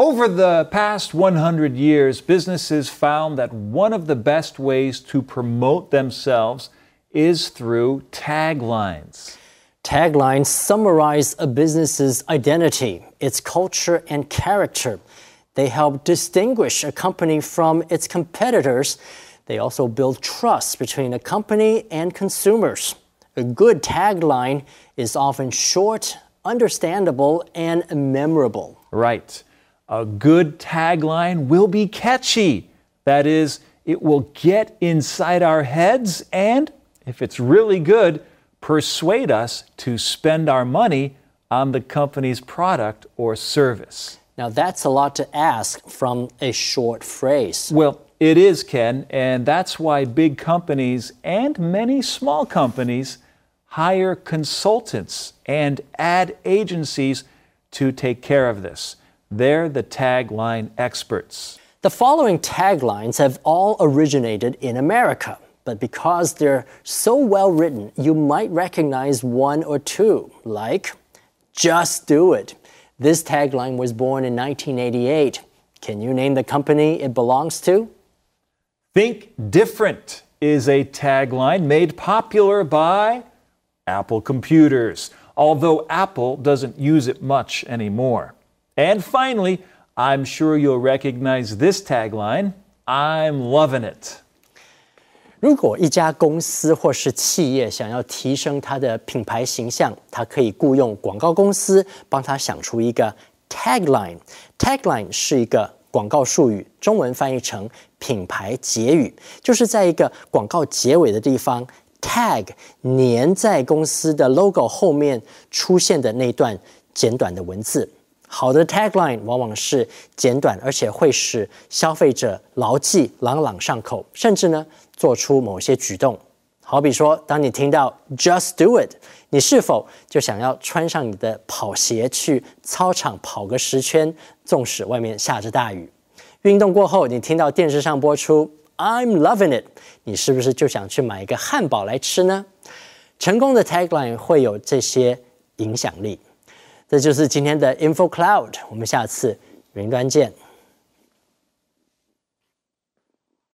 Over the past 100 years, businesses found that one of the best ways to promote themselves is through taglines. Taglines summarize a business's identity, its culture, and character. They help distinguish a company from its competitors. They also build trust between a company and consumers. A good tagline is often short, understandable, and memorable. Right. A good tagline will be catchy. That is, it will get inside our heads and, if it's really good, persuade us to spend our money on the company's product or service. Now, that's a lot to ask from a short phrase. Well, it is, Ken, and that's why big companies and many small companies hire consultants and ad agencies to take care of this. They're the tagline experts. The following taglines have all originated in America but because they're so well written, you might recognize one or two, like Just Do It. This tagline was born in 1988. Can you name the company it belongs to? Think Different is a tagline made popular by Apple Computers, although Apple doesn't use it much anymore. And finally, I'm sure you'll recognize this tagline I'm loving it. 如果一家公司或是企业想要提升它的品牌形象，它可以雇佣广告公司帮他想出一个 tagline。tagline 是一个广告术语，中文翻译成品牌结语，就是在一个广告结尾的地方 tag 粘在公司的 logo 后面出现的那段简短的文字。 好的 tagline 往往是简短，而且会使消费者牢记、朗朗上口，甚至呢。做出某些举动，好比说，当你听到 "Just do it"，你是否就想要穿上你的跑鞋去操场跑个十圈？纵使外面下着大雨，运动过后，你听到电视上播出 "I'm loving it"，你是不是就想去买一个汉堡来吃呢？成功的 tagline 会有这些影响力。这就是今天的 Info Cloud，我们下次云端见。